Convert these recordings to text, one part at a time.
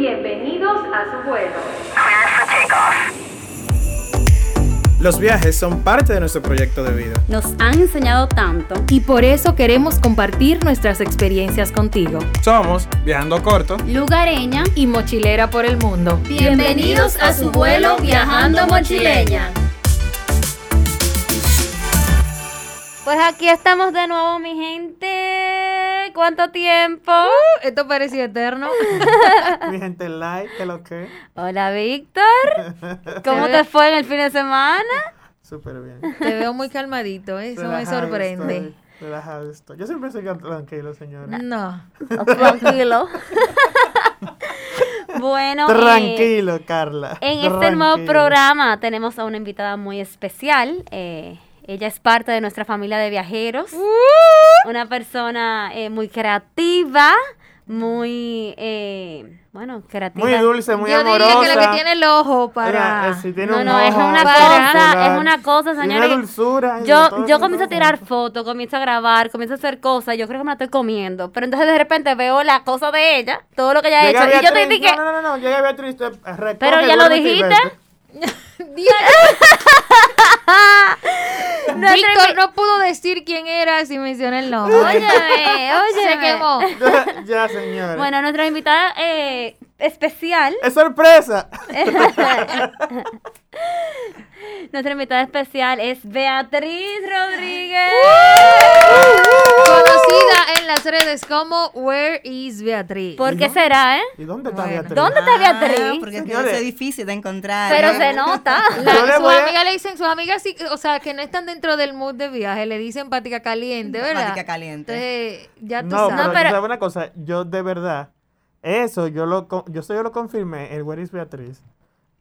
Bienvenidos a su vuelo. Los viajes son parte de nuestro proyecto de vida. Nos han enseñado tanto. Y por eso queremos compartir nuestras experiencias contigo. Somos Viajando Corto. Lugareña. Y mochilera por el mundo. Bienvenidos a su vuelo Viajando Mochileña. Pues aquí estamos de nuevo, mi gente. ¿Cuánto tiempo? Uh, esto parecía eterno. mi gente like, ¿qué lo que? Hola, Víctor. ¿Cómo te fue en el fin de semana? Súper bien. Te veo muy calmadito, ¿eh? eso me sorprende. Estoy, relajado estoy. Yo siempre soy tranquilo, señora. No. Tranquilo. bueno. Tranquilo, eh, Carla. En este nuevo programa tenemos a una invitada muy especial. Eh, ella es parte de nuestra familia de viajeros. Uh. Una persona eh, muy creativa, muy, eh, bueno, creativa. Muy dulce, muy Yo amorosa. Yo diría que la que tiene el ojo para... Eh, si tiene no, un no, ojo es una cosa, es una cosa, señores. Una dulzura. Yo, yo comienzo a tirar fotos, comienzo a grabar, comienzo a hacer cosas, yo creo que me la estoy comiendo. Pero entonces de repente veo la cosa de ella, todo lo que ella ha hecho. y yo te dije... No, no, no, no, llega Beatriz, te recoge, Pero ya lo dijiste. Víctor no pudo decir quién era si mencioné el nombre. Óyeme, oye. Se quemó. ya, señora. Bueno, nuestra invitada eh, especial. ¡Es sorpresa! nuestra invitada especial es Beatriz Rodríguez. Conocida en las redes como Where is Beatriz. ¿Por qué será, eh? ¿Y dónde está Bueno. Beatriz? ¿Dónde está Beatriz? Ah, porque es que Señores. es difícil de encontrar. Pero ¿eh? se nota. La- sus a- amigas le dicen, sus amigas sí, o sea, que no están dentro del mood de viaje, le dicen patica caliente, ¿verdad? Patica caliente. Entonces, ya tú No, sabes. pero, No, pero- ¿sabes una cosa? Yo de verdad, eso yo lo, yo, eso yo lo confirmé, el Where is Beatriz,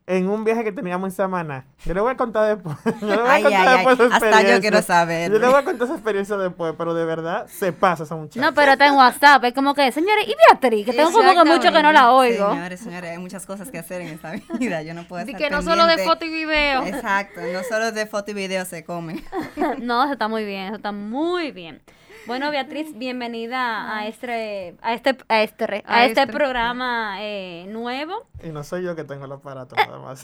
en un viaje que teníamos en Samana. Yo le voy a contar después. Yo le voy a Ay, contar ay, ay. Hasta yo quiero saber. Yo le voy a contar esa experiencia después, pero de verdad se pasa esa muchacha. No, pero está en WhatsApp. Es como que, señores, ¿y Beatriz? Que tengo como que mucho que no la oigo. Señores, señores, hay muchas cosas que hacer en esta vida. Yo no puedo estar que no solo de foto y video. Exacto, no solo de foto y video se come. No, eso está muy bien, eso está muy bien. Bueno, Beatriz, bienvenida a este, a este, a este, a A este este. programa eh, nuevo. Y no soy yo que tengo el aparato nada más.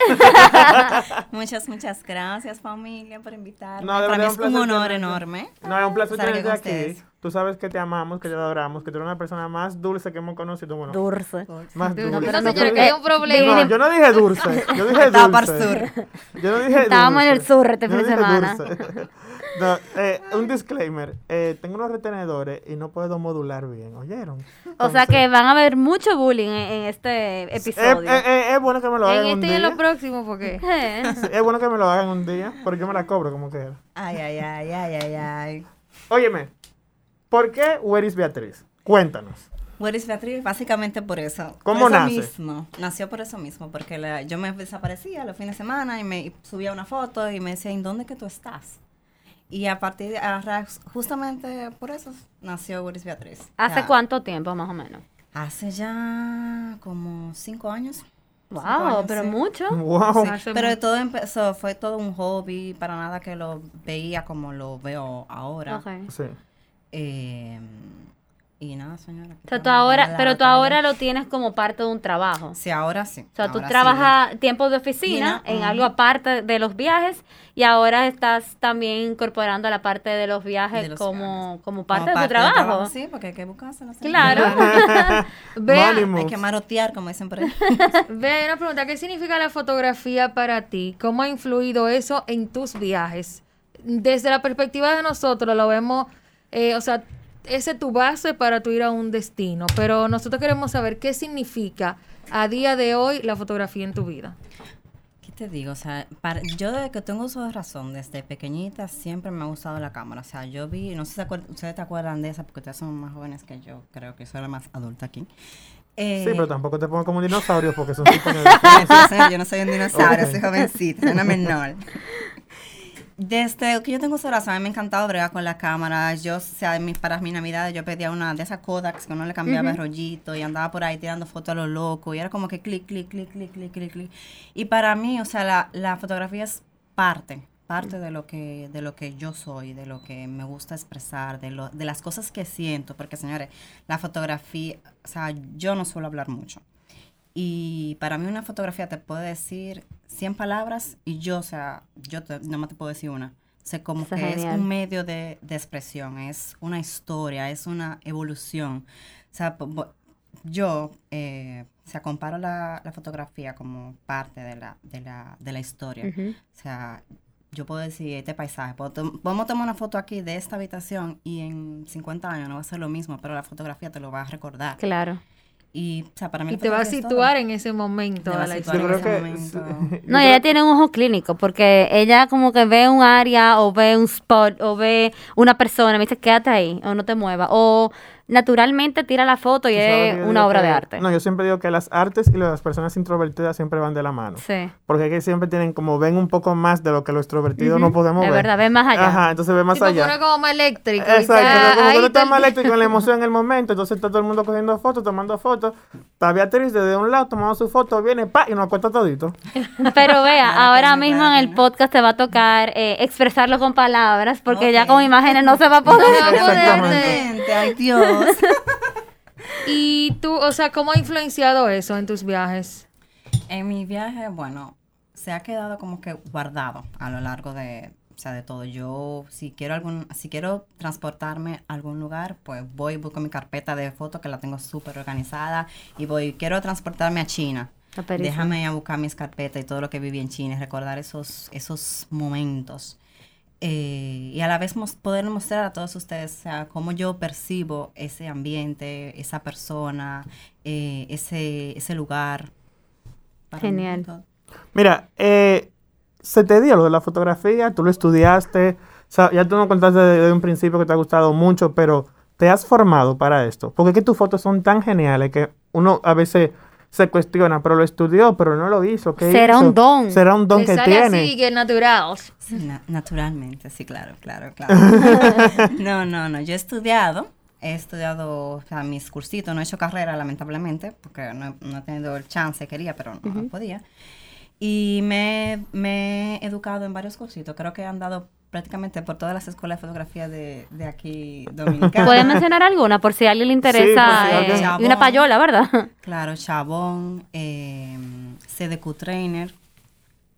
Muchas, muchas gracias familia por invitarme. No, de Para mí es un honor tenerte. enorme. No, es un placer tenerte aquí. ustedes. Tú sabes que te amamos, que te adoramos, que tú eres una persona más dulce que hemos conocido. Bueno, Dulce. más No, dulce. pero no, pero- que hay un problema. No, yo no dije dulce. Yo dije Estaba dulce. para el sur. Yo no dije Estábamos en el sur este Yo fin de semana. No, eh, un disclaimer. Eh, tengo unos retenedores y no puedo modular bien. ¿Oyeron? O sea que van a haber mucho bullying en, en este episodio. eh, eh, es bueno que me lo hagan En un este y en día. lo próximo, porque Eh. Sí, es bueno que me lo hagan un día, porque yo me la cobro como quiera. Ay, ay, ay, ay, ay, ay. Óyeme, ¿por qué Where is Beatriz? Cuéntanos. Where is Beatriz? Básicamente por eso. ¿Cómo por eso nace? mismo. Nació por eso mismo, porque la- yo me desaparecía los fines de semana y me y subía una foto y me decía, ¿en dónde que tú estás? Y a partir de, a justamente por eso nació Where is Beatriz. ¿Hace Ya. cuánto tiempo, más o menos? Hace ya como cinco años. Wow, años, pero sí. mucho. Wow. Sí, pero todo empezó, fue todo un hobby, para nada que lo veía como lo veo ahora. Ok. Sí. Eh, y nada, señora. O sea, tú ahora, pero tú ahora lo tienes como parte de un trabajo. Sí, ahora sí. O sea, tú ahora sí. trabajas tiempos de oficina en algo aparte de los viajes y ahora estás también incorporando la parte de los viajes De los como, viajes. como Como parte de tu trabajo. Sí, porque hay que buscarse. Claro. Hay que marotear, como dicen por ahí. Ve, una pregunta, ¿qué significa la fotografía para ti? ¿Cómo ha influido eso en tus viajes? Desde la perspectiva de nosotros lo vemos, eh, o sea, ese es tu base para tu ir a un destino, pero nosotros queremos saber qué significa a día de hoy la fotografía en tu vida. ¿Qué te digo? O sea, para- yo desde que tengo uso de razón, desde pequeñita siempre me ha gustado la cámara. O sea, yo vi, no sé si ustedes te acuerdan de esa, porque ustedes son más jóvenes que yo, creo que soy la más adulta aquí. Eh, Sí, pero tampoco te pongo como un dinosaurio porque son señor, yo no soy un dinosaurio, Ok. soy jovencita, soy una menor. Desde que yo tengo esa razón, a mí me ha encantado bregar con la cámara. Yo, o sea, mis- para mis navidades yo pedía una de esas Kodaks que uno le cambiaba el rollito y andaba por ahí tirando fotos a lo loco. Y era como que clic, clic, clic, clic, clic, clic, clic. Y para mí, o sea, la, la fotografía es parte, parte de lo que de lo que yo soy, de lo que me gusta expresar, de, lo, de las cosas que siento. Porque, señores, la fotografía, o sea, yo no suelo hablar mucho. Y para mí una fotografía te puede decir 100 palabras y yo, o sea, yo te, no me te puedo decir una. O sea, como que es un medio de, de expresión, es una historia, es una evolución. O sea, yo, eh, o sea, comparo la, la fotografía como parte de la, de la, de la historia. O sea, yo puedo decir este paisaje, podemos tomar una foto aquí de esta habitación y en 50 años no va a ser lo mismo, pero la fotografía te lo va a recordar. Claro. Y, o sea, para mí Y la te va a todo. situar en ese momento de a la historia. creo en ese que... momento. sí, No, ella tiene un ojo clínico porque ella como que ve un área o ve un spot o ve una persona, me dice quédate ahí o no te muevas o naturalmente tira la foto y es una obra de arte. No, yo siempre digo que las artes y las personas introvertidas siempre van de la mano. Sí. Porque es que siempre tienen como ven un poco más de lo que los extrovertidos no podemos es ver. verdad, ven más allá. Ajá, entonces ve más Tipo, allá. como más eléctrico. Exacto, como ahí que no está más eléctrico en la emoción en el momento, entonces está todo el mundo cogiendo fotos, tomando fotos. Está Beatriz desde un lado tomando su foto, viene, pa, y nos cuenta todito. Pero vea, ahora mismo en el podcast te va a tocar eh, expresarlo con palabras porque ya con imágenes no se va a poder. No se va a poder. Exactamente. Ay, Dios. Y tú, o sea, ¿cómo ha influenciado eso en tus viajes? En mi viaje, bueno, se ha quedado como que guardado a lo largo de, o sea, de todo. Yo, si quiero algún, si quiero transportarme a algún lugar, pues voy, busco mi carpeta de fotos que la tengo súper organizada y voy, quiero transportarme a China. Déjame ir a buscar mis carpetas y todo lo que viví en China y recordar esos, esos momentos. Eh, y a la vez mos- poder mostrar a todos ustedes o sea, cómo yo percibo ese ambiente, esa persona, eh, ese, ese lugar. Genial. Mira, eh, se te dio lo de la fotografía, tú lo estudiaste, o sea, ya tú nos contaste desde un principio que te ha gustado mucho, pero te has formado para esto. Porque es que tus fotos son tan geniales que uno a veces se cuestiona, pero lo estudió, pero no lo hizo. ¿qué Será hizo? un don. Será un don Te que sale tiene. así, que natural. Na- naturalmente, sí, claro, claro, claro. no, no, no, yo he estudiado, he estudiado o sea, mis cursitos, no he hecho carrera lamentablemente, porque no, no he tenido el chance, quería, pero no podía. Y me, me he educado en varios cursitos, creo que he andado prácticamente por todas las escuelas de fotografía de, de aquí dominicanas. ¿Puedes mencionar alguna por si a alguien le interesa? eh, y una payola, ¿verdad? Claro, Chabón, eh, CDQ Trainer,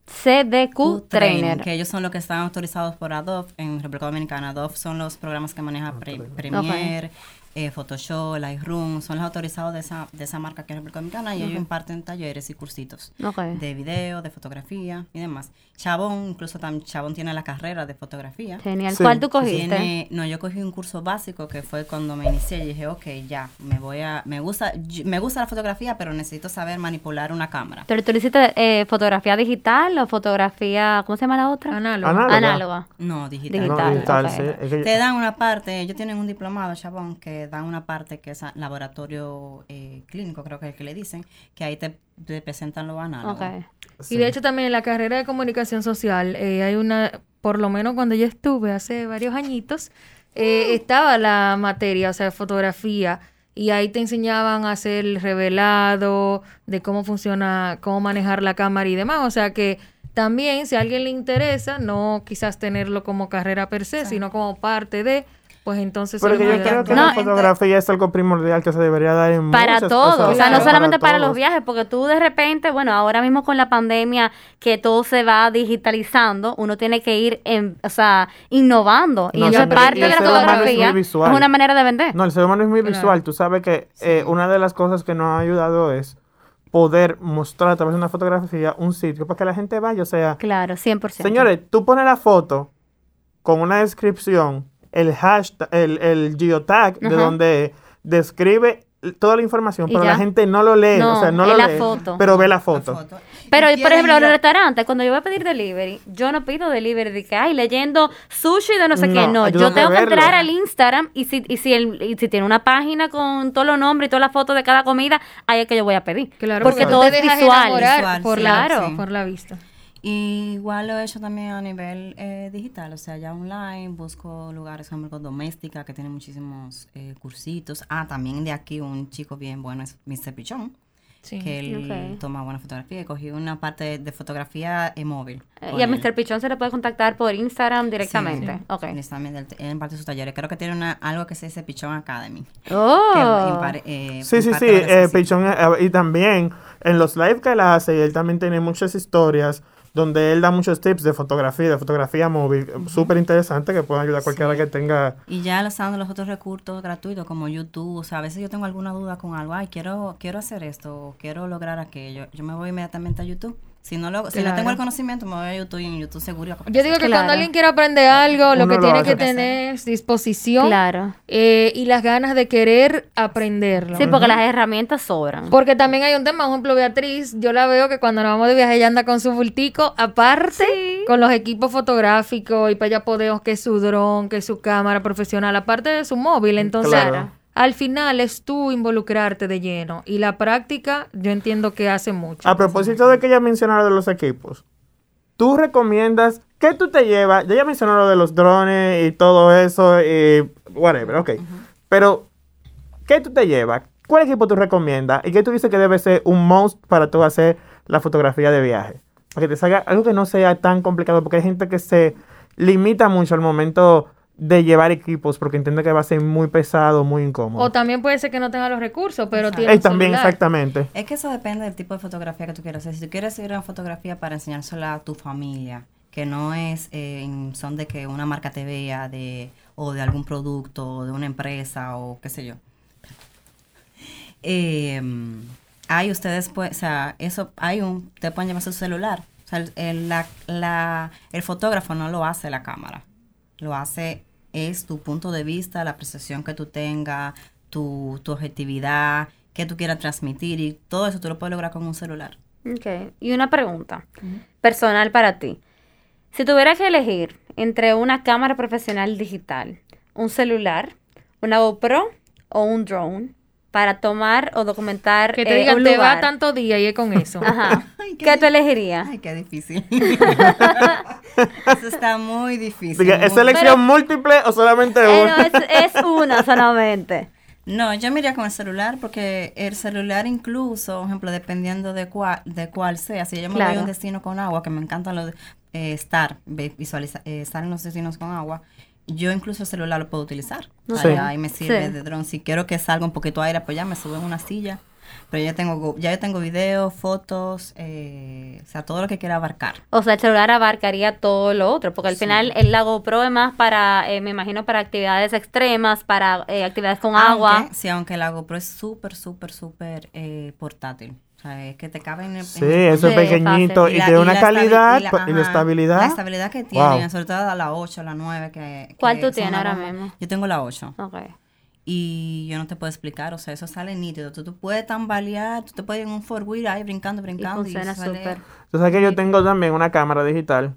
CDQ Trainer. que ellos son los que están autorizados por Adobe en República Dominicana. Adobe son los programas que maneja Pre- Premiere, eh, Photoshop, Lightroom, son los autorizados de esa, de esa marca que es República Dominicana y ellos imparten talleres y cursitos de video, de fotografía y demás. Chabón, incluso también Chabón tiene la carrera de fotografía. Genial. Sí. ¿Cuál tú cogiste? Tiene, no, yo cogí un curso básico que fue cuando me inicié y dije, ok, ya, me voy a, me gusta, me gusta la fotografía, pero necesito saber manipular una cámara. ¿Pero tú le hiciste eh, fotografía digital o fotografía, ¿cómo se llama la otra? Análoga. Análoga. No, digital. Digital. No, digital, ok. sí. Es que- Te dan una parte, ellos tienen un diplomado, Chabón, que dan una parte que es a- laboratorio eh, clínico, creo que es el que le dicen, que ahí te, te presentan los análogos. Ok. Y de hecho también en la carrera de comunicación social eh, hay una, por lo menos cuando yo estuve hace varios añitos, eh, estaba la materia, o sea, fotografía, y ahí te enseñaban a hacer el revelado, de cómo funciona, cómo manejar la cámara y demás. O sea que también, si a alguien le interesa, no quizás tenerlo como carrera per se, sino como parte de, pues entonces... Pero se que lo yo creo que. No, la fotografía es algo primordial que se debería dar en Para todo, cosas, o sea, no claro, solamente para, los todos. viajes, porque tú de repente, bueno, ahora mismo con la pandemia que todo se va digitalizando, uno tiene que ir, en, o sea, innovando. y No, eso es parte y de la es fotografía. visual. Es una manera de vender. No, el ser humano es muy Claro. visual. Tú sabes que eh, una de las cosas que nos ha ayudado es poder mostrar a través de una fotografía un sitio para que la gente vaya. O sea, Claro, 100%. señores, tú pones la foto con una descripción, el hashtag, el, el geotag de donde describe toda la información, pero ya. la gente no lo lee, No, o sea, no lo la lee, foto. pero ve la La foto. Pero, por ejemplo, en los restaurantes, cuando yo voy a pedir delivery, yo no pido delivery de que, ay, leyendo sushi de no sé qué. No, yo tengo que entrar al Instagram y si, y si, el, y si tiene una página con todos los nombres y todas las fotos de cada comida, ahí es que yo voy a pedir. Claro, porque todo es visual. por, sí, la, claro. por la vista. Y igual lo he hecho también a nivel eh, digital, o sea, ya online, busco lugares como doméstica que tienen muchísimos eh, cursitos. Ah, también de aquí un chico bien bueno es Mr. Pichón. Sí. que él Ok. toma buena fotografía. Y cogí una parte de, de fotografía en móvil. Eh, y a él. Mr. Pichón se le puede contactar por Instagram directamente. Sí, sí. Ok. Él también del- él imparte sus talleres. Creo que tiene una, algo que se dice Pichón Academy. Oh. impar- eh, Sí, sí, sí, eh. Pichón, eh, y también en los live que él hace, él también tiene muchas historias donde él da muchos tips de fotografía, de fotografía móvil, súper interesante que pueden ayudar a cualquiera que tenga... Y ya usando los otros recursos gratuitos como YouTube, o sea, a veces yo tengo alguna duda con algo, ay, quiero, quiero hacer esto, o quiero lograr aquello, yo me voy inmediatamente a YouTube. Si no, lo, si no tengo el conocimiento, me voy a YouTube y en YouTube seguro. Yo digo que Claro. cuando alguien quiere aprender algo, lo Uno que lo tiene que tener es disposición Claro. eh, y las ganas de querer aprenderlo. Sí, porque las herramientas sobran. Porque también hay un tema, por ejemplo, Beatriz, yo la veo que cuando nos vamos de viaje ella anda con su bultico, aparte con los equipos fotográficos y para allá podemos que es su dron, que es su cámara profesional, aparte de su móvil. Entonces, Claro. Al final es tú involucrarte de lleno y la práctica yo entiendo que hace mucho. A propósito de que ella mencionó lo de los equipos, ¿tú recomiendas qué tú te llevas? Ya ella mencionó lo de los drones y todo eso y whatever, ok. Pero, ¿qué tú te llevas? ¿Cuál equipo tú recomiendas? ¿Y qué tú dices que debe ser un must para tú hacer la fotografía de viaje? Para que te salga algo que no sea tan complicado, porque hay gente que se limita mucho al momento de llevar equipos porque entiende que va a ser muy pesado, muy incómodo. O también puede ser que no tenga los recursos, pero Exacto. tiene un también, celular. exactamente. Es que eso depende del tipo de fotografía que tú quieras hacer. Si tú quieres hacer una fotografía para enseñársela a tu familia, que no es eh, en son de que una marca te vea de, o de algún producto, o de una empresa, o qué sé yo. Eh, hay ustedes, pues, o sea, eso, hay un, te pueden llevar su celular. O sea, el, el- la- la- el fotógrafo no lo hace la cámara. Lo hace, es tu punto de vista, la apreciación que tú tengas, tu, tu objetividad, que tú quieras transmitir y todo eso tú lo puedes lograr con un celular. Ok. Y una pregunta personal para ti. Si tuvieras que elegir entre una cámara profesional digital, un celular, una GoPro o un drone para tomar o documentar Que te eh, digan, un te va lugar? tanto día y es con eso. Ajá. Ay, qué ¿Qué tú elegirías? Ay, qué difícil. eso está muy difícil. Diga, ¿Es muy- selección múltiple o solamente Eh, una? no, es, es una solamente. No, yo me iría con el celular porque el celular incluso, por ejemplo, dependiendo de cuál, de cuál sea, si yo me voy Claro. a un destino con agua, que me encantan los de- eh, estar, visualizar, eh, estar en los destinos con agua, yo incluso el celular lo puedo utilizar. O sea, Sí. ya ahí me sirve Sí. de dron. Si quiero que salga un poquito aire, pues ya me subo en una silla. Pero ya tengo, go- ya yo tengo videos, fotos, eh, o sea, todo lo que quiera abarcar. O sea, el celular abarcaría todo lo otro, porque al Sí. final el la GoPro es más para, eh, me imagino, para actividades extremas, para eh, actividades con agua. Sí, aunque la GoPro es súper, súper, súper eh, portátil. O sea, es que te cabe en el... Sí, en- eso es pequeñito fácil. y, la- tiene una calidad y la- pa- y la ajá, estabilidad. La estabilidad que tiene, Wow. sobre todo a la 8, la 9. Que, ¿Cuál que tú son tienes ahora mismo? Yo tengo la 8. Ok. Y yo no te puedo explicar, o sea, eso sale nítido. Tú, tú puedes tambalear, tú te puedes ir en un four wheel ahí brincando, brincando. funciona sale- súper. Tú sabes que yo tengo también una cámara digital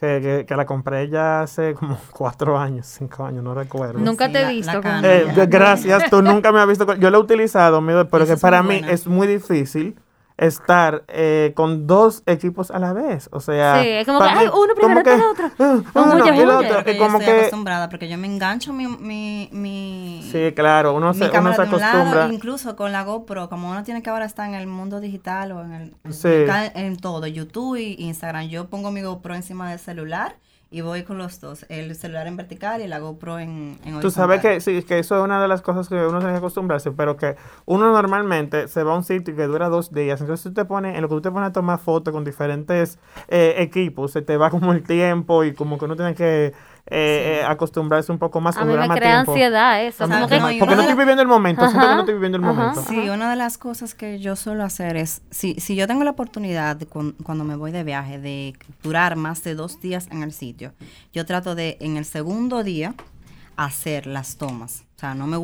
que, que, que la compré ya hace como cuatro años, cinco años, no recuerdo. Nunca Sí, te he visto la con. Eh, gracias, tú nunca me has visto. con- Yo la he utilizado, pero que para mí buena. es muy difícil estar eh, con dos equipos a la vez. O sea, Sí, es como que, ay, uno primero, como después el otro. ah, Un uno y el otro, yo como estoy que, acostumbrada, porque yo me engancho mi... mi, mi sí, claro, uno mi se, uno un lado, acostumbra. incluso con la GoPro, como uno tiene que ahora estar en el mundo digital o en el Sí. en todo, YouTube y Instagram, yo pongo mi GoPro encima del celular y voy con los dos, el celular en vertical y la GoPro en, en Tú sabes horizontal. que sí, que eso es una de las cosas que uno tiene que acostumbrarse, pero que uno normalmente se va a un sitio que dura dos días, entonces tú te pones, en lo que tú te pones a tomar fotos con diferentes eh, equipos, se te va como el tiempo y como que uno tiene que eh, eh, acostumbrarse un poco más A con mí me crea tiempo. ansiedad eso. Como Porque que, no, porque estoy la- viviendo el momento, siento que no estoy viviendo el ajá. momento. Sí, una de las cosas que yo suelo hacer es, si, si yo tengo la oportunidad de cuando me voy de viaje de durar más de dos días en el sitio, yo trato de en el segundo día hacer las tomas. O sea, no me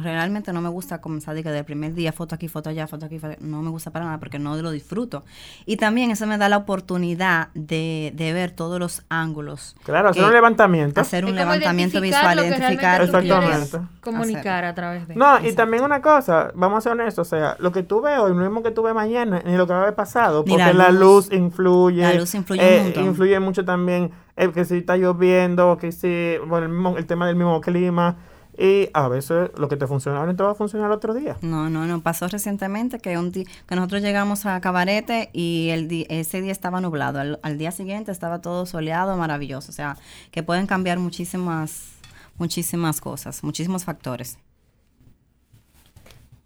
realmente no me gusta comenzar de que del primer día foto aquí, foto allá, foto aquí, foto- no me gusta para nada porque no lo disfruto. Y también eso me da la oportunidad de, de ver todos los ángulos. Claro, hacer un levantamiento. Hacer un levantamiento visual, identificar Exactamente. comunicar a través de. No, y Exacto. también una cosa, vamos a ser honestos, o sea, lo que tú ves hoy no es lo mismo que tú ves mañana, ni lo que va a haber pasado, porque la la luz, influye. La luz influye eh, montón. Influye mucho también eh, que si está lloviendo, que si, bueno, el, mismo- el tema del mismo clima. Y a veces lo que te funciona ahora no te va a funcionar otro día. No, no, no. Pasó recientemente que un que nosotros llegamos a Cabarete y el di- ese día estaba nublado. Al, al día siguiente estaba todo soleado, maravilloso. O sea, que pueden cambiar muchísimas, muchísimas cosas, muchísimos factores.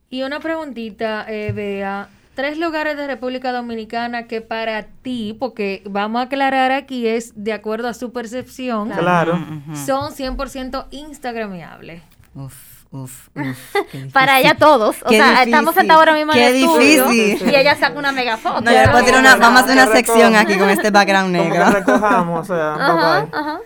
Y una preguntita, eh, Bea. Tres lugares de República Dominicana que para ti, porque vamos a aclarar aquí, es de acuerdo a su percepción, Claro. Son 100% instagramiables. Uf, uf, uf. Para ella todos. O Qué sea, difícil. estamos sentados ahora mismo en el estudio difícil. y ella saca una mega foto. No, yo le puedo tirar una, vamos a hacer una sección aquí con este background Como que negro. recojamos, o sea, Ajá, bye bye. ajá.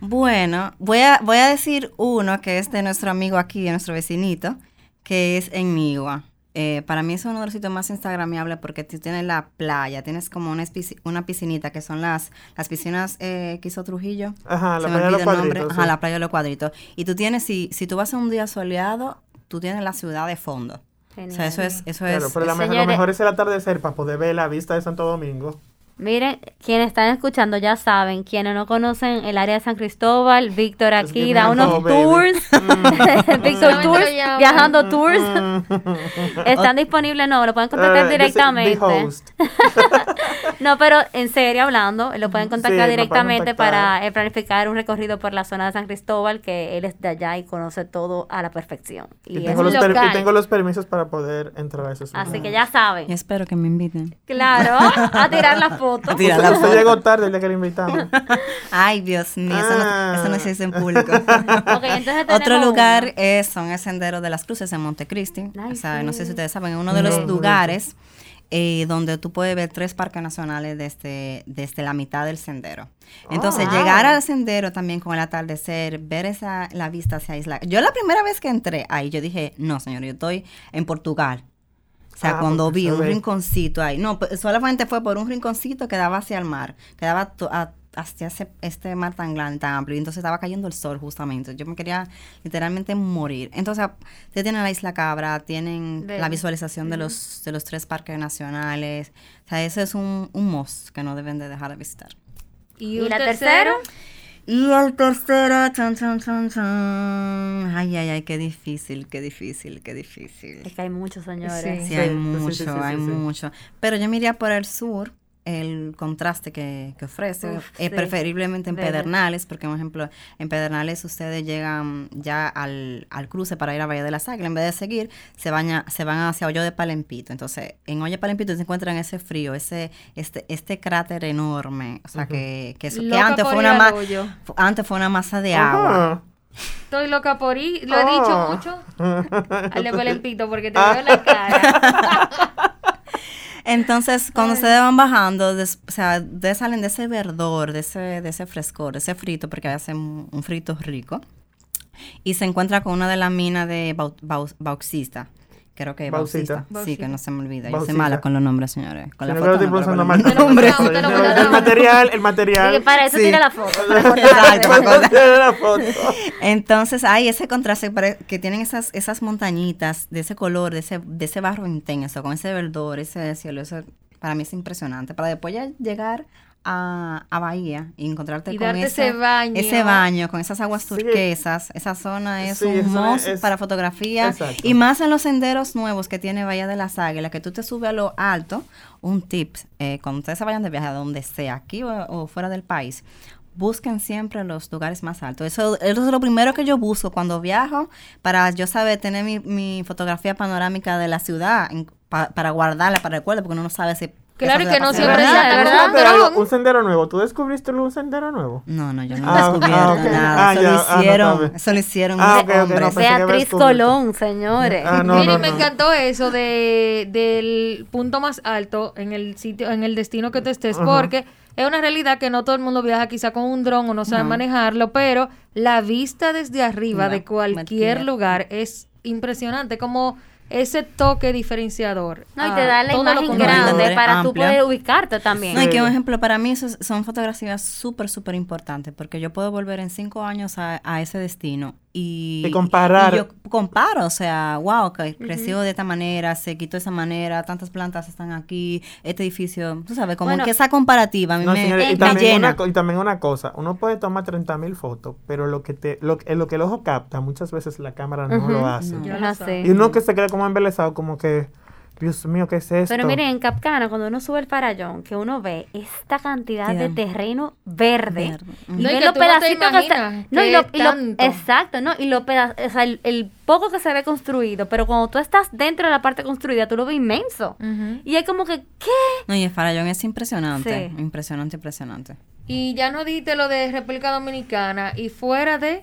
Bueno, voy a, voy a decir uno que es de nuestro amigo aquí, de nuestro vecinito, que es en Migua. Eh, para mí es uno de los sitios más instagramiables porque tú tienes la playa, tienes como una, una piscinita que son las, las piscinas eh, que hizo Trujillo. Ajá, la Se me playa de los olvida el nombre. cuadritos. Ajá, sí. la playa de los cuadritos. Y tú tienes, si, si tú vas a un día soleado, tú tienes la ciudad de fondo. O sea, eso es, eso Claro, es, pero la es- mejor, lo mejor es el atardecer para poder ver la vista de Santo Domingo. Miren, quienes están escuchando ya saben, quienes no conocen el área de San Cristóbal, Víctor aquí da unos tours, Víctor Solamente Tours, viajando tours, Mm. están disponibles, no, lo pueden Eh, contactar the directamente. No, pero en serio hablando, lo pueden Sí, contactar pueden directamente contactar. para eh, planificar un recorrido por la zona de San Cristóbal, que él es de allá y conoce todo a la perfección. Y, Y, tengo los y tengo los permisos para poder entrar a esos Así lugares. que ya saben. Yo espero que me inviten. Claro, a tirar la foto. A tirar Usted, la usted foto. llegó tarde el día que le invitamos. Ay, Dios mío, eso, no, eso no se dice en público. Otro lugar uno. es, son el Sendero de las Cruces en Montecristi. O sea, no sé si ustedes saben, es uno de los No. lugares eh, donde tú puedes ver tres parques nacionales desde, desde la mitad del sendero. Entonces, Oh, llegar wow. al sendero también con el atardecer, ver esa la vista hacia Isla. Yo la primera vez que entré ahí, yo dije, no, señor, yo estoy en Portugal. O sea, Ah, cuando vi un rinconcito ahí. No, pues, solamente fue por un rinconcito que daba hacia el mar. Que daba a- hacia ese, este mar tan grande, tan amplio. Y entonces estaba cayendo el sol justamente. Yo me quería literalmente morir. Entonces, ustedes tienen la Isla Cabra, tienen De- la visualización de los, de los tres parques nacionales. O sea, ese es un, un must que no deben de dejar de visitar. Y, ¿Y la tercero, tercera? Y el tercero, chan, chan, chan, chan. Ay, ay, ay, qué difícil, qué difícil, qué difícil. Es que hay muchos, señores. Sí. Sí, Sí, hay sí, mucho, sí, sí, sí, hay sí. mucho. Pero yo me iría por el sur, el contraste que, que ofrece, Uf, eh, sí. preferiblemente en. Pedernales, porque, por ejemplo, en Pedernales ustedes llegan ya al, al cruce para ir a Valle de las Águilas, en vez de seguir, se, baña, se van hacia Hoyo de Palempito. Entonces, en Hoyo de Palempito se encuentran ese frío, ese este este cráter enorme, o sea, que, que, eso- que Loca antes fue una antes fue una masa de agua. Estoy loca por ir, lo he dicho mucho al de Belempito porque te veo la cara. Entonces, cuando ustedes van bajando, des- o sea, ustedes salen de ese verdor, de ese, de ese frescor, de ese frito, porque hace un, un frito rico, y se encuentra con una de las minas de bau- bau- bauxista. Creo que Bauxita. bauxista. Sí, que no se me olvida. Yo soy mala con los nombres, señores. Con la Si no, foto no, con nombres. El material, el material. para eso Sí. tira la foto. para la foto. Entonces hay ese contraste que tienen esas, esas montañitas de ese color, de ese, de ese barro intenso, con ese verdor, ese cielo, eso para mí es impresionante. Para después ya llegar a, a Bahía y encontrarte Y con darte ese, ese baño. ese baño, con esas aguas Sí. turquesas, esa zona es Sí, un must es- para fotografía. Exacto. Y más en los senderos nuevos que tiene Bahía de las Águilas, que tú te subes a lo alto, un tip, eh, cuando ustedes se vayan de viaje a donde sea, aquí o, o fuera del país, busquen siempre los lugares más altos. Eso, eso es lo primero que yo busco cuando viajo, para yo saber tener mi, mi fotografía panorámica de la ciudad, en- pa- para guardarla, para recuerdo, porque uno no sabe si... Claro eso que no siempre ¿Verdad? con un Pero sendero nuevo. ¿Tú descubriste un sendero nuevo? No, no, yo no Ah, he descubierto ah, nada. Ah, eso, ya, lo ah, no, hicieron, está bien. eso lo hicieron Ah, unos ok, ok, no, Beatriz. Colón, señores. Ah, no, Miren, no, me no. encantó eso de, del punto más alto en el sitio, en el destino que tú estés, porque es una realidad que no todo el mundo viaja quizá con un dron o no sabe No. manejarlo, pero la vista desde arriba No, de cualquier cualquier. lugar es impresionante, como ese toque diferenciador. No, y a te da la imagen grande Amplio. para tú poder ubicarte también. No, y que un ejemplo, para mí esos son fotografías súper, súper importantes, porque yo puedo volver en cinco años a, a ese destino y, Y comparar. y yo comparo, o sea, wow, que creció de esta manera, se quitó de esa manera, tantas plantas están aquí, este edificio, tú sabes, como Bueno, que esa comparativa a mí No, me, señores, y, me llena. una, y también una cosa, uno puede tomar 30 mil fotos, pero lo que te, lo, que- lo que el ojo capta, muchas veces la cámara no lo hace. No. Es lo sabes. Y uno que se queda como embelesado, como que, Dios mío, ¿qué es esto? Pero miren, en Capcana, cuando uno sube el farallón, que uno ve esta cantidad Sí, de terreno verde. Verde. Y No, ve los no pedacitos que imaginas no, y lo, y lo- exacto, ¿no? Y los peda- o sea, el, el poco que se ve construido, pero cuando tú estás dentro de la parte construida, tú lo ves inmenso. Y es como que, ¿qué? No, y el farallón es impresionante, Sí. impresionante, impresionante. Y ya no dijiste lo de República Dominicana y fuera de,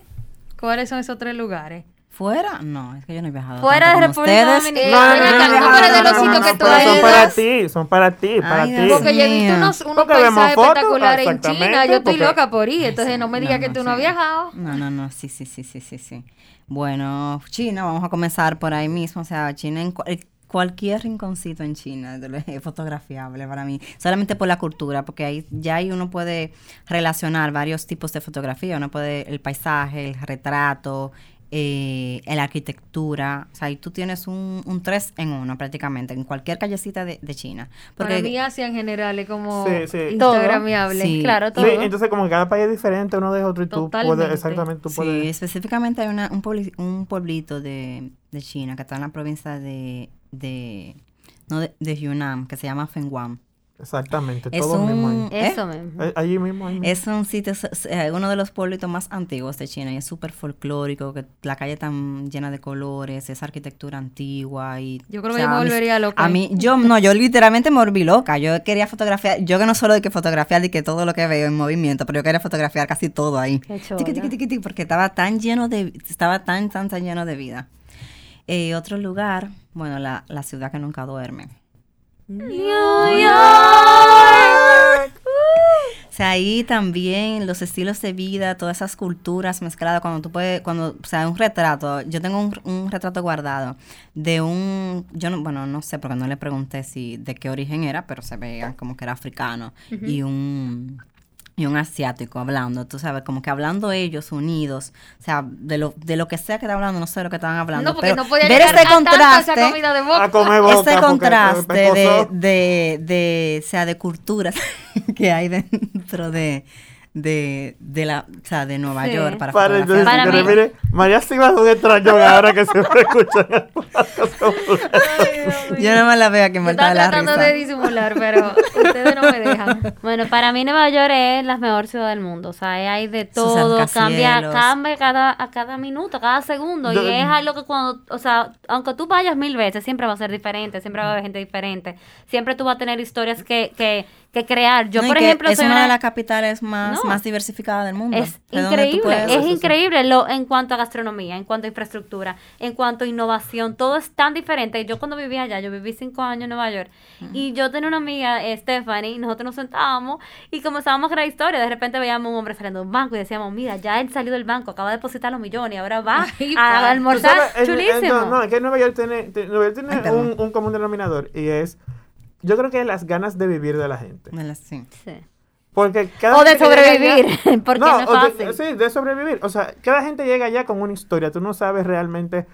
¿cuáles son esos tres lugares? ¿Fuera? No, es que yo no he viajado Fuera de República ustedes. Dominicana. Eh, no, de los sitios que tú pero has son para ti, son para ti, para ti. Porque yo he visto mío. unos, unos paisajes espectaculares en China. Yo estoy porque- loca por ir. Entonces no me digas que tú no has viajado. No, no, no, sí, sí, sí, sí, sí, sí. Bueno, China, vamos a comenzar por ahí mismo. O sea, China en cual- cualquier rinconcito en China es fotografiable para mí. Solamente por la cultura, porque ahí ya ahí uno puede relacionar varios tipos de fotografía. Uno puede el paisaje, el retrato, eh, la arquitectura. O sea, ahí tú tienes un, un tres en uno prácticamente, en cualquier callecita de, de China. Porque Para mí Asia en general es como Sí, sí. instagramiable. Sí. Claro, todo. Sí, entonces como cada país es diferente uno de otro y tú Totalmente. puedes, exactamente, tú Sí, puedes... específicamente hay una, un, puebli- un pueblito de, de China que está en la provincia de, de, no, de, de Yunnan, que se llama Fengguan. Exactamente, Es todo mismo un, ahí. ¿eh? Eso mismo. Eh, Allí mismo, ahí mismo. Es un sitio, eh, uno de los pueblitos más antiguos de China y es súper folclórico, que la calle está llena de colores, es arquitectura antigua y... Yo creo o que yo me volvería loca A mí, yo no, yo literalmente me volví loca, yo quería fotografiar, yo que no solo de que fotografiar, de que todo lo que veo en movimiento, pero yo quería fotografiar casi todo ahí. Tiqui, tiqui, tiqui, porque estaba tan lleno de, estaba tan, tan, tan lleno de vida. Eh, otro lugar, bueno, la, la ciudad que nunca duerme. New York. O sea, ahí también los estilos de vida, todas esas culturas mezcladas, cuando tú puedes, cuando, o sea, un retrato, yo tengo un, un retrato guardado de un, yo no, bueno, no sé, porque no le pregunté si, de qué origen era, pero se veía como que era africano, y un, y un asiático hablando, tú sabes, como que hablando ellos unidos, o sea, de lo, de lo que sea que estaban hablando, no sé de lo que estaban hablando, No, porque pero no podía ver llegar ese contraste, esa comida de boca. A comer boca, ese contraste de, de, de, o sea, de culturas que hay dentro de, de, de la, o sea, de Nueva Sí. York para, Para, entonces, Para mí- mire, María sí va a un extraño ahora que siempre escuchan el Yo nada más la veo aquí muerta de la tratando risa. de disimular, pero ustedes no me dejan. Bueno, para mí Nueva York es la mejor ciudad del mundo. O sea, ahí hay de todo, cambia, cambia cada, a cada minuto, cada segundo. Yo- y es algo que cuando, o sea, aunque tú vayas mil veces, siempre va a ser diferente, siempre va a haber gente diferente. Siempre tú vas a tener historias que, que, que crear. Yo, No, por ejemplo, es soy una una- de las capitales más, No. más diversificadas del mundo. Es increíble, puedes- es increíble lo, en cuanto a gastronomía, en cuanto a infraestructura, en cuanto a innovación, todo es tan diferente. Yo cuando vivía allá, yo viví cinco años en Nueva York, y yo tenía una amiga, eh, Stephanie, y nosotros nos sentábamos y comenzábamos a crear historia. De repente veíamos a un hombre saliendo de un banco y decíamos, mira, ya él salió del banco, acaba de depositar los millones y ahora va Ay, a, almorzar. Sabes, Chulísimo. en- no, es que Nueva York tiene, te- Nueva York tiene un, un común denominador y es, yo creo que es las ganas de vivir de la gente. De sí. Sí. Porque cada O de allá- sobrevivir, porque no, es de- fácil. sí, de sobrevivir. O sea, cada gente llega allá con una historia. Tú no sabes realmente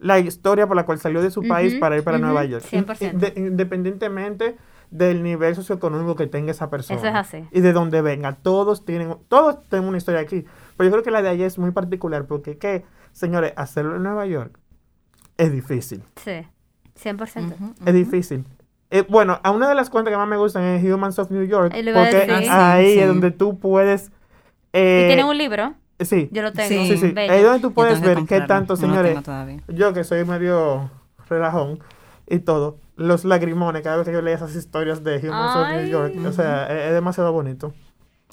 la historia por la cual salió de su país para ir para Nueva York. 100%. Inde- independientemente del nivel socioeconómico que tenga esa persona. Eso es así. Y de dónde venga. Todos tienen, todos tienen una historia aquí. Pero yo creo que la de allá es muy particular porque, ¿qué? Señores, hacerlo en Nueva York es difícil. Sí, 100%. Ujú, Es difícil. Eh, bueno, a una de las cuentas que más me gustan es Humans of New York. Porque ahí Sí, es donde tú puedes... Y eh, tienen un libro, Sí. yo lo tengo. Sí, Sí, bello. Ahí es donde tú Yo puedes ver qué tanto, no lo señores. Yo que soy medio relajón y todo. Los lagrimones cada vez que yo leo esas historias de Humans of New. York. O sea, es, es demasiado bonito.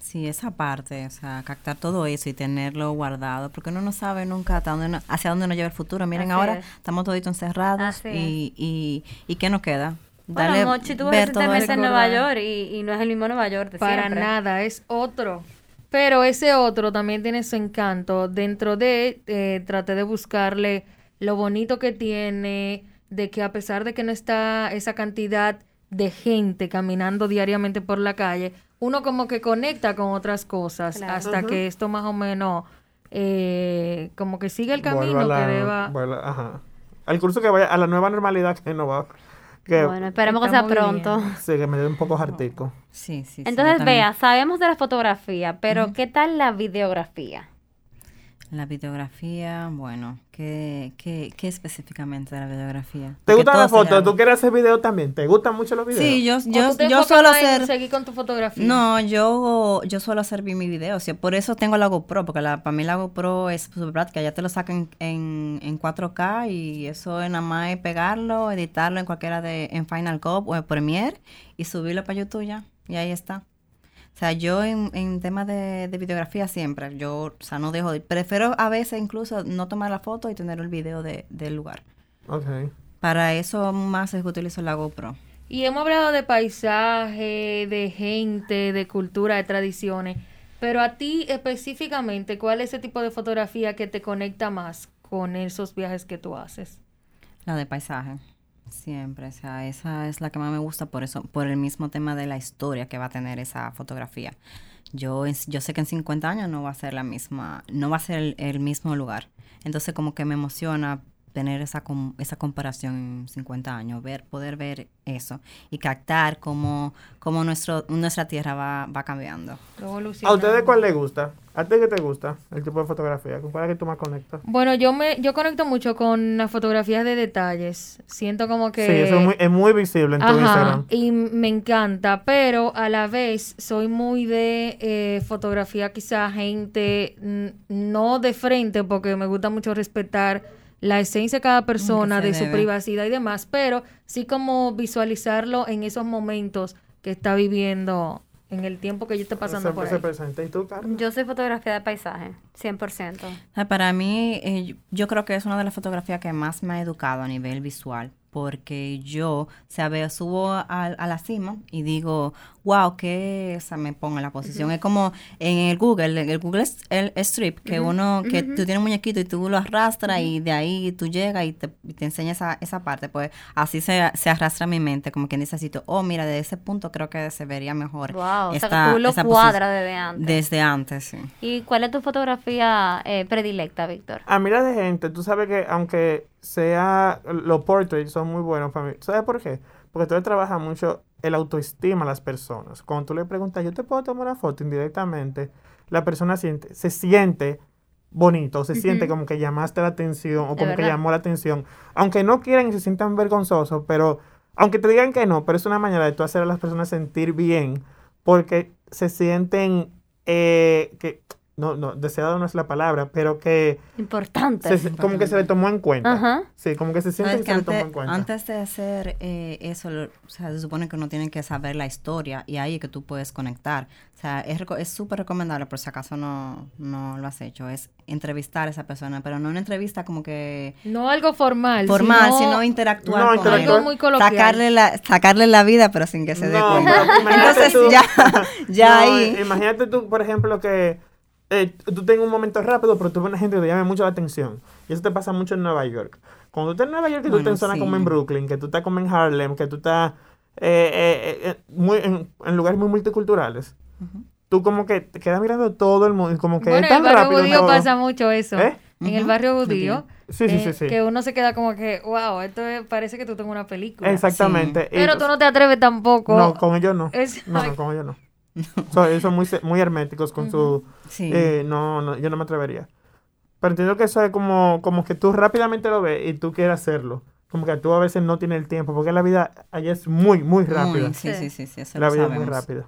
Sí, esa parte, o sea, captar todo eso y tenerlo guardado, porque uno no sabe nunca hasta dónde uno- hacia dónde nos lleva el futuro. Miren, Así ahora es. estamos toditos encerrados y, y, y ¿qué nos queda? Bueno, Mochi tuvo ver recientemente eso. en Nueva. York y, y no es el mismo Nueva York de Para siempre. nada, es otro. Pero ese otro también tiene su encanto. Dentro de, eh, traté de buscarle lo bonito que tiene, de que a pesar de que no está esa cantidad de gente caminando diariamente por la calle, uno como que conecta con otras cosas Claro. hasta que esto más o menos eh, como que sigue el camino Vuelva a que la- deba... vuelva- ajá. Al curso que vaya a la nueva normalidad que no va. Que, Bueno, esperemos que sea bien. pronto. Sí, que me dé un poco hartico. Sí, sí. sí, Entonces, vea, sabemos de la fotografía, pero ¿qué tal la videografía? La videografía, bueno, ¿qué, qué, qué específicamente de la videografía? ¿Te gustan las fotos? ¿Tú quieres hacer video también? ¿Te gustan mucho los videos? Sí, yo, ¿O yo, tú te yo suelo en hacer... seguir con tu fotografía? No, yo, yo suelo hacer bien mi video, o sea, por eso tengo la GoPro, porque la, para mí la GoPro es súper práctica, ya te lo sacan en, en 4K y eso es nada más es pegarlo, editarlo en cualquiera de, en Final Cut o en Premiere y subirlo para YouTube ya, y ahí está. O sea, yo en, en temas de, de videografía siempre, yo, o sea, no dejo de, prefiero a veces incluso no tomar la foto y tener el video de, del lugar. Ok. Para eso más es que utilizo la GoPro. Y hemos hablado de paisaje, de gente, de cultura, de tradiciones. Pero a ti específicamente, ¿cuál es ese tipo de fotografía que te conecta más con esos viajes que tú haces? La de paisaje, siempre, o sea, esa es la que más me gusta por eso, por el mismo tema de la historia que va a tener esa fotografía. Yo, yo sé que en 50 años no va a ser la misma, no va a ser el, el mismo lugar. Entonces como que me emociona tener esa, com- esa comparación en 50 años, ver, poder ver eso y captar cómo, cómo nuestro, nuestra tierra va, va cambiando. ¿A ustedes cuál les gusta? ¿A ti qué te gusta el tipo de fotografía? ¿Con cuál es que tú más conectas? Bueno, yo me yo conecto mucho con las fotografías de detalles. Siento como que Sí, eso es muy, es muy visible en tu Ajá, Instagram. y me encanta, pero a la vez soy muy de eh, fotografía quizá gente, no de frente, porque me gusta mucho respetar la esencia de cada persona, de su privacidad y demás, pero sí como visualizarlo en esos momentos que está viviendo, en el tiempo que yo esté pasando por ahí. presenta. ¿Y tú, Carlos? Yo soy fotografía de paisaje, 100%. Ah, Para mí, eh, yo- yo creo que es una de las fotografías que más me ha educado a nivel visual, porque yo, o sea, veo, subo a, a la cima y digo, wow, que esa me pongo en la posición. Es como en el Google, en el Google es- el Strip, que uno, que tú tienes un muñequito y tú lo arrastras y de ahí tú llegas y te, y te enseña esa, esa parte. Pues así se, se arrastra mi mente, como que necesito, oh, mira, de ese punto creo que se vería mejor. Wow, o sea, esta- que tú lo cuadras desde antes. Desde antes, sí. ¿Y cuál es tu fotografía eh, predilecta, Víctor? A mí la de gente, tú sabes que aunque sea, los portraits son muy buenos para mí. ¿Sabes por qué? Porque tú le trabajas mucho el autoestima a las personas. Cuando tú le preguntas, yo te puedo tomar una foto indirectamente, la persona siente, se siente bonito, se siente como que llamaste la atención o como que llamó la atención. Aunque no quieran y se sientan vergonzosos, pero aunque te digan que no, pero es una manera de tú hacer a las personas sentir bien porque se sienten eh, que, no, no, deseado no es la palabra, pero que Importante. se- como que se le tomó en cuenta. Ajá. Sí, como que se siente que que se le tomó antes, en cuenta. antes de hacer eh, eso, lo- o sea, se supone que uno tiene que saber la historia y ahí es que tú puedes conectar. O sea, es súper recomendable, por si acaso no, no lo has hecho, es entrevistar a esa persona, pero no una entrevista como que No algo formal, formal, sino, sino interactuar No, con interactuar. él. algo muy coloquial. Sacarle la, sacarle la vida, pero sin que se dé cuenta. Entonces tú- ya, ya No, ahí. Imagínate tú, por ejemplo, que eh, tú tengas un momento rápido, pero tú ves una gente que te llame mucho la atención. Y eso te pasa mucho en Nueva York. Cuando tú estás en Nueva York, que tú Bueno, estás en zona sí. como en Brooklyn, que tú estás como en Harlem, que tú estás eh, eh, eh, muy, en, en lugares muy multiculturales, tú como que te quedas mirando todo el mundo, y como que Bueno, es en el tan barrio rápido. judío ¿no? pasa mucho eso. ¿Eh? En el Ujú. barrio Sí, judío. Sí, sí, eh, sí, sí. Que uno se queda como que, wow, esto es- parece que tú tengas una película. Exactamente. Y- Pero tú no te atreves tampoco. No, con ellos no. Es- No, no, con ellos no. So, ellos son muy, muy herméticos con su... Sí. eh, no, no, yo no me atrevería. Pero entiendo que eso es como, como que tú rápidamente lo ves y tú quieres hacerlo. Como que tú a veces no tienes el tiempo, porque la vida allá es muy, muy rápida. Muy, sí, Sí. sí, sí, sí, eso la lo vida es muy sabemos. rápida.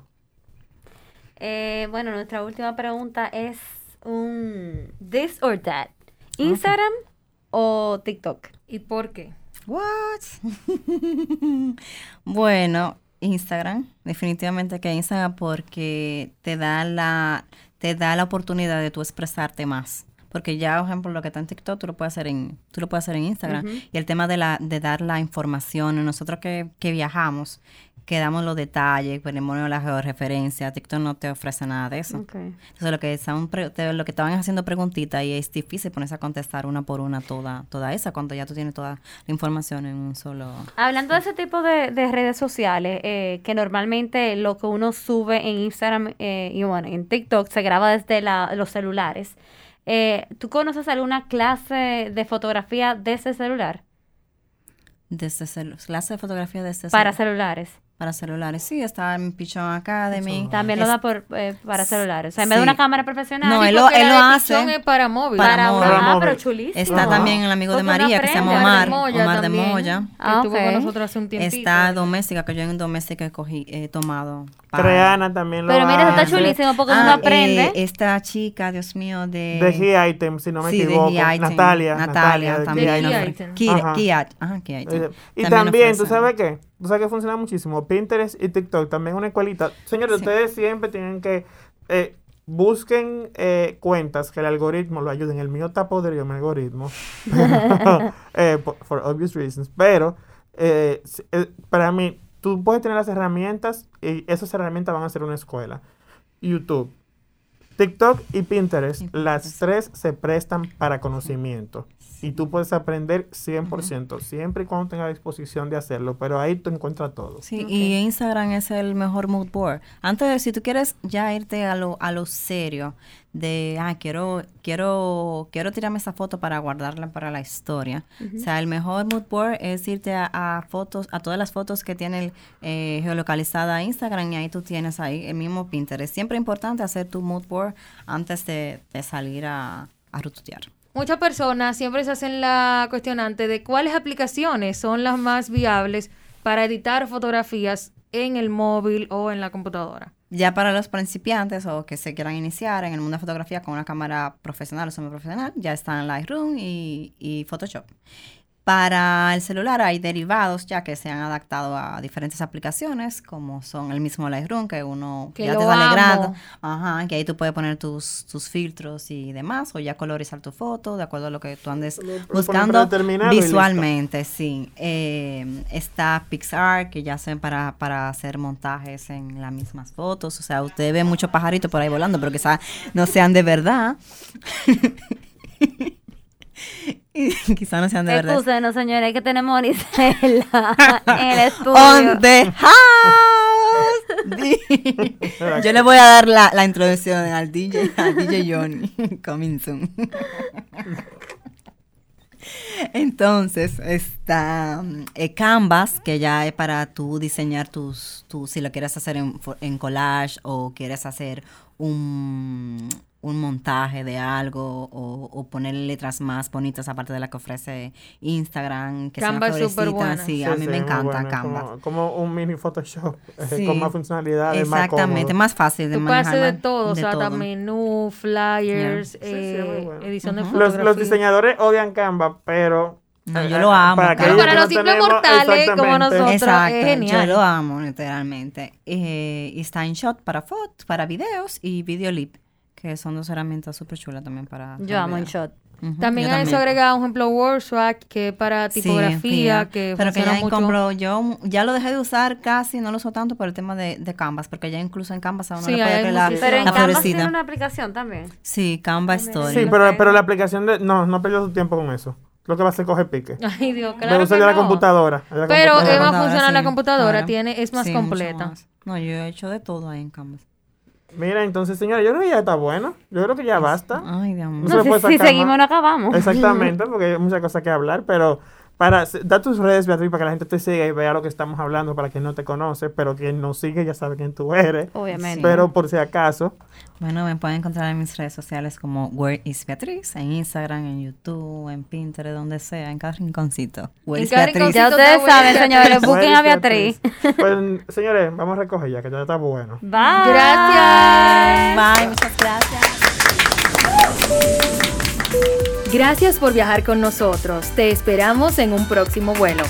Eh, bueno, nuestra última pregunta es un this or that. ¿Instagram o TikTok? ¿Y por qué? What? bueno, Instagram, definitivamente que Instagram porque te da la te da la oportunidad de tú expresarte más. Porque ya, por ejemplo, lo que está en TikTok, tú lo puedes hacer en, tú lo puedes hacer en Instagram. Y el tema de la, de dar la información, nosotros que, que viajamos, que damos los detalles, ponemos la georreferencia, TikTok no te ofrece nada de eso. Entonces lo que te- lo que estaban haciendo preguntitas y es difícil ponerse a contestar una por una toda, toda esa cuando ya tú tienes toda la información en un solo. Hablando de ese tipo de, de redes sociales, eh, que normalmente lo que uno sube en Instagram eh, y bueno, en TikTok se graba desde la- los celulares. Eh, ¿Tú conoces alguna clase de fotografía desde celular? Desde celu- clase de fotografía desde Para celu- celulares. Para celulares. Sí, está en Pichon Academy. También lo da por, eh, para celulares. O sea, en vez de una cámara profesional. No, él lo, él la lo de hace. Pichón es para móvil. Para para móvil. ah, pero chulísimo. Está Ajá. también el amigo de María, que se llama. Omar. Moya Omar de también, Moya. Que Ah, estuvo con nosotros hace un tiempito. Está doméstica, que yo en doméstica he, cogí, he tomado. Creana también lo Pero mira, eso está chulísimo porque Ah, uno aprende. eh, esta chica, Dios mío, de... De Key Item, si no me Sí, de equivoco. Item. Natalia. Natalia, de también. Key Key Item. Key, Item. Ajá, Key Item. Eh, Y también, ¿tú sabes qué? Tú sabes que funciona muchísimo. Pinterest y TikTok también es una escuelita. Señores, Sí. ustedes siempre tienen que eh, busquen eh, cuentas que el algoritmo lo ayuden. El mío está podrido, mi algoritmo. eh, por, for obvious reasons. Pero eh, eh, para mí, tú puedes tener las herramientas y esas herramientas van a ser una escuela. YouTube, TikTok y Pinterest, Y las tres se prestan para conocimiento. Y tú puedes aprender 100%, siempre y cuando tengas disposición de hacerlo, pero ahí tú encuentras todo. Sí, y Instagram es el mejor mood board. Antes de, si tú quieres ya irte a lo, a lo serio, de, ah, quiero, quiero, quiero tirarme esa foto para guardarla para la historia. O sea, el mejor mood board es irte a, a fotos, a todas las fotos que tienen eh, geolocalizada Instagram y ahí tú tienes ahí el mismo Pinterest. Siempre es importante hacer tu mood board antes de, de salir a, a rututear. Muchas personas siempre se hacen la cuestionante de cuáles aplicaciones son las más viables para editar fotografías en el móvil o en la computadora. Ya para los principiantes o que se quieran iniciar en el mundo de fotografía con una cámara profesional o semiprofesional, ya están Lightroom y Photoshop. Para el celular hay derivados ya que se han adaptado a diferentes aplicaciones, como son el mismo Lightroom, que uno Que ya te sale amo. grande. Ajá, que ahí tú puedes poner tus, tus filtros y demás, o ya colorizar tu foto de acuerdo a lo que tú andes Lo- buscando visualmente, sí. Eh, está Pixar, que ya hacen para, para hacer montajes en las mismas fotos. O sea, usted ve muchos pajaritos por ahí volando, pero quizás no sean de verdad. quizás no sean de verdad. Excúsenos, señores, que tenemos a Marisela en el estudio. On the house. Yo le voy a dar la, la introducción al DJ, al DJ Johnny. Coming soon. Entonces está mm, eh, Canvas, que ya es para tú diseñar tus, tus si lo quieres hacer en, en collage o quieres hacer un, un montaje de algo o, o poner letras más bonitas aparte de la que ofrece Instagram. Que Canva es súper buena. Sí, Sí, a mí sí, me encanta bueno, Canvas. Como, como un mini Photoshop, eh, Sí. con más funcionalidades, más Exactamente, cómodo. más fácil de Tú puedes manejar. hacer de más- todo, o de sea, todo. menú, flyers, Sí, sí, eh, bueno. edición de Ujú. Los, fotografía. los diseñadores odian Canva, pero... No, eh, yo lo eh, amo, Para. Pero para los simples mortales como nosotros. Exacto, es genial. yo lo amo literalmente. Eh, y está InShot para fotos, para videos y Videolip, que son dos herramientas súper chulas también para Yo amo. InShot. Ujú, También yo a eso agrega, un ejemplo, WordSwag, que es para Sí, tipografía, fija. que pero que ya mucho. compro, yo ya lo dejé de usar casi, no lo uso tanto por el tema de, de Canvas, porque ya incluso en Canvas a uno Sí, le puede hay ver la. Pero en la Canvas florecita. tiene una aplicación también. Sí, Canva Story. Sí, pero, pero la aplicación de... No, no pierdas tu tiempo con eso. Lo que va a hacer es coger pique. Ay, Dios, claro usar que ya la no. computadora. la Pero computadora. es más la computadora, claro. tiene, es más Sí, completa. más. No, yo he hecho de todo ahí en Canvas. Mira, entonces, señora, yo creo que ya está bueno. Yo creo que ya basta. Ay, Dios mío. No se No, le puede si, seguimos más. no acabamos. Exactamente, porque hay muchas cosas que hablar, pero para da tus redes, Beatriz, para que la gente te siga y vea lo que estamos hablando, para quien no te conoce, pero quien nos sigue ya sabe quién tú eres. Obviamente. Pero por si acaso, Bueno, me pueden encontrar en mis redes sociales como Where is Beatriz, en Instagram, en YouTube, en Pinterest, donde sea, en cada rinconcito. Where is Beatriz. Ya ustedes saben, señores, busquen a Beatriz. Pues, señores, vamos a recoger ya, que ya está bueno. Bye. Gracias. Bye, muchas gracias. Gracias por viajar con nosotros. Te esperamos en un próximo vuelo.